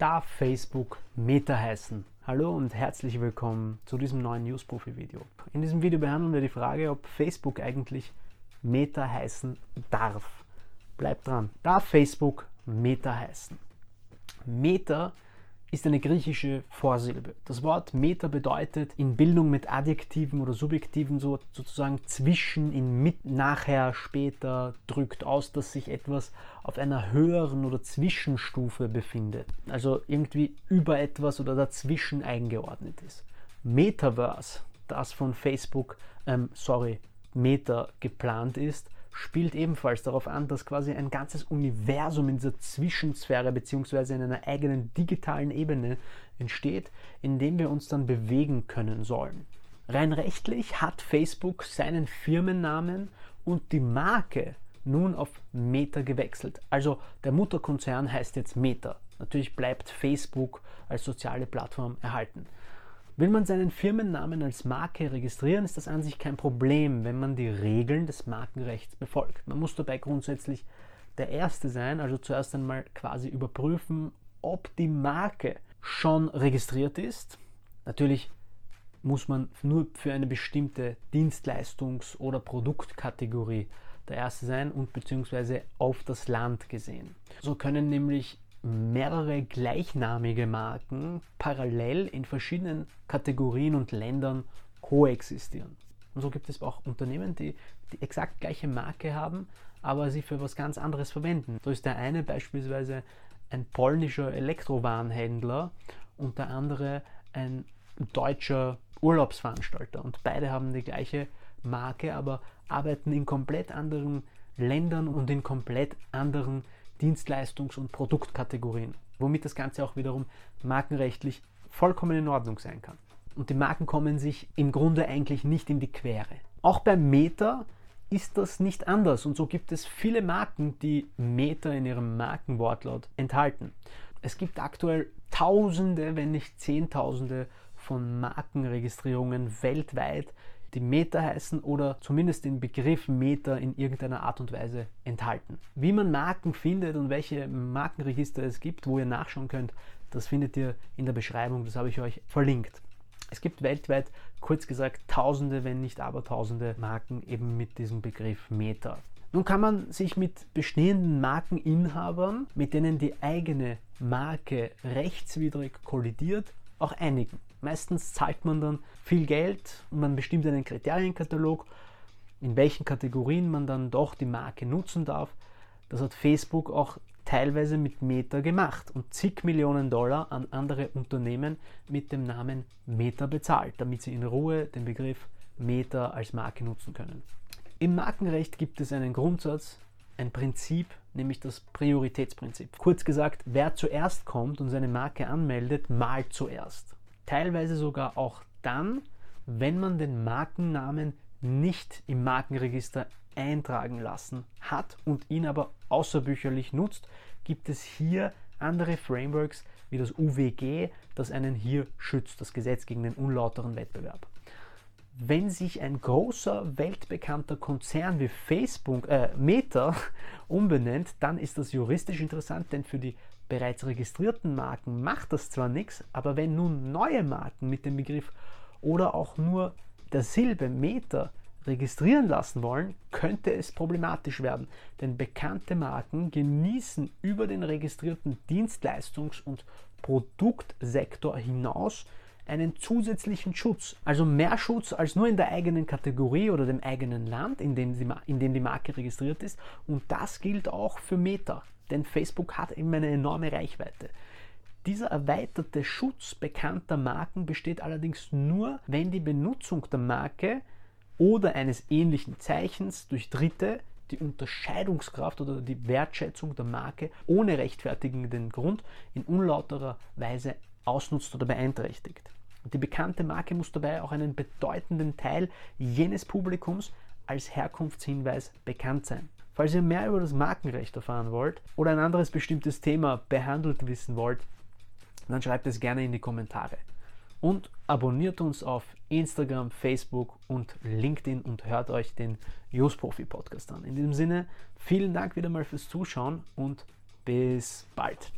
Darf Facebook Meta heißen? Hallo und herzlich willkommen zu diesem neuen News-Profi-Video. In diesem Video behandeln wir die Frage, ob Facebook eigentlich Meta heißen darf. Bleibt dran. Darf Facebook Meta heißen? Meta ist eine griechische Vorsilbe. Das Wort Meta bedeutet in Bildung mit Adjektiven oder Subjektiven so, sozusagen zwischen, in mit, nachher, später, drückt aus, dass sich etwas auf einer höheren oder Zwischenstufe befindet. Also irgendwie über etwas oder dazwischen eingeordnet ist. Metaverse, das von Facebook, ähm, sorry, Meta geplant ist, spielt ebenfalls darauf an, dass quasi ein ganzes Universum in dieser Zwischensphäre bzw. in einer eigenen digitalen Ebene entsteht, in dem wir uns dann bewegen können sollen. Rein rechtlich hat Facebook seinen Firmennamen und die Marke nun auf Meta gewechselt. Also der Mutterkonzern heißt jetzt Meta. Natürlich bleibt Facebook als soziale Plattform erhalten. Will man seinen Firmennamen als Marke registrieren, ist das an sich kein Problem, wenn man die Regeln des Markenrechts befolgt. Man muss dabei grundsätzlich der Erste sein, also zuerst einmal quasi überprüfen, ob die Marke schon registriert ist. Natürlich muss man nur für eine bestimmte Dienstleistungs- oder Produktkategorie der Erste sein und beziehungsweise auf das Land gesehen. So können nämlich mehrere gleichnamige Marken parallel in verschiedenen Kategorien und Ländern koexistieren. Und so gibt es auch Unternehmen, die die exakt gleiche Marke haben, aber sie für was ganz anderes verwenden. So ist der eine beispielsweise ein polnischer Elektrowarenhändler und der andere ein deutscher Urlaubsveranstalter. Und beide haben die gleiche Marke, aber arbeiten in komplett anderen Ländern und in komplett anderen Dienstleistungs- und Produktkategorien, womit das Ganze auch wiederum markenrechtlich vollkommen in Ordnung sein kann. Und die Marken kommen sich im Grunde eigentlich nicht in die Quere. Auch bei Meta ist das nicht anders und so gibt es viele Marken, die Meta in ihrem Markenwortlaut enthalten. Es gibt aktuell Tausende, wenn nicht Zehntausende von Markenregistrierungen weltweit, die Meta heißen oder zumindest den Begriff Meta in irgendeiner Art und Weise enthalten. Wie man Marken findet und welche Markenregister es gibt, wo ihr nachschauen könnt, das findet ihr in der Beschreibung, das habe ich euch verlinkt. Es gibt weltweit, kurz gesagt, Tausende, wenn nicht Abertausende Marken eben mit diesem Begriff Meta. Nun kann man sich mit bestehenden Markeninhabern, mit denen die eigene Marke rechtswidrig kollidiert, auch einigen. Meistens zahlt man dann viel Geld und man bestimmt einen Kriterienkatalog, in welchen Kategorien man dann doch die Marke nutzen darf. Das hat Facebook auch teilweise mit Meta gemacht und zig Millionen Dollar an andere Unternehmen mit dem Namen Meta bezahlt, damit sie in Ruhe den Begriff Meta als Marke nutzen können. Im Markenrecht gibt es einen Grundsatz, ein Prinzip, nämlich das Prioritätsprinzip. Kurz gesagt, wer zuerst kommt und seine Marke anmeldet, malt zuerst teilweise sogar auch dann, wenn man den Markennamen nicht im Markenregister eintragen lassen hat und ihn aber außerbücherlich nutzt, gibt es hier andere Frameworks wie das UWG, das einen hier schützt, das Gesetz gegen den unlauteren Wettbewerb. Wenn sich ein großer weltbekannter Konzern wie Facebook, äh, Meta umbenennt, dann ist das juristisch interessant, denn für die bereits registrierten Marken macht das zwar nichts, aber wenn nun neue Marken mit dem Begriff oder auch nur der Silbe Meter registrieren lassen wollen, könnte es problematisch werden, denn bekannte Marken genießen über den registrierten Dienstleistungs- und Produktsektor hinaus einen zusätzlichen Schutz, also mehr Schutz als nur in der eigenen Kategorie oder dem eigenen Land, in dem die, in dem die Marke registriert ist. Und das gilt auch für Meta denn Facebook hat eben eine enorme Reichweite. Dieser erweiterte Schutz bekannter Marken besteht allerdings nur, wenn die Benutzung der Marke oder eines ähnlichen Zeichens durch Dritte die Unterscheidungskraft oder die Wertschätzung der Marke ohne rechtfertigenden Grund in unlauterer Weise ausnutzt oder beeinträchtigt. Die bekannte Marke muss dabei auch einen bedeutenden Teil jenes Publikums als Herkunftshinweis bekannt sein. Falls ihr mehr über das Markenrecht erfahren wollt oder ein anderes bestimmtes Thema behandelt wissen wollt, dann schreibt es gerne in die Kommentare. Und abonniert uns auf Instagram, Facebook und LinkedIn und hört euch den Use Profi Podcast an. In diesem Sinne, vielen Dank wieder mal fürs Zuschauen und bis bald.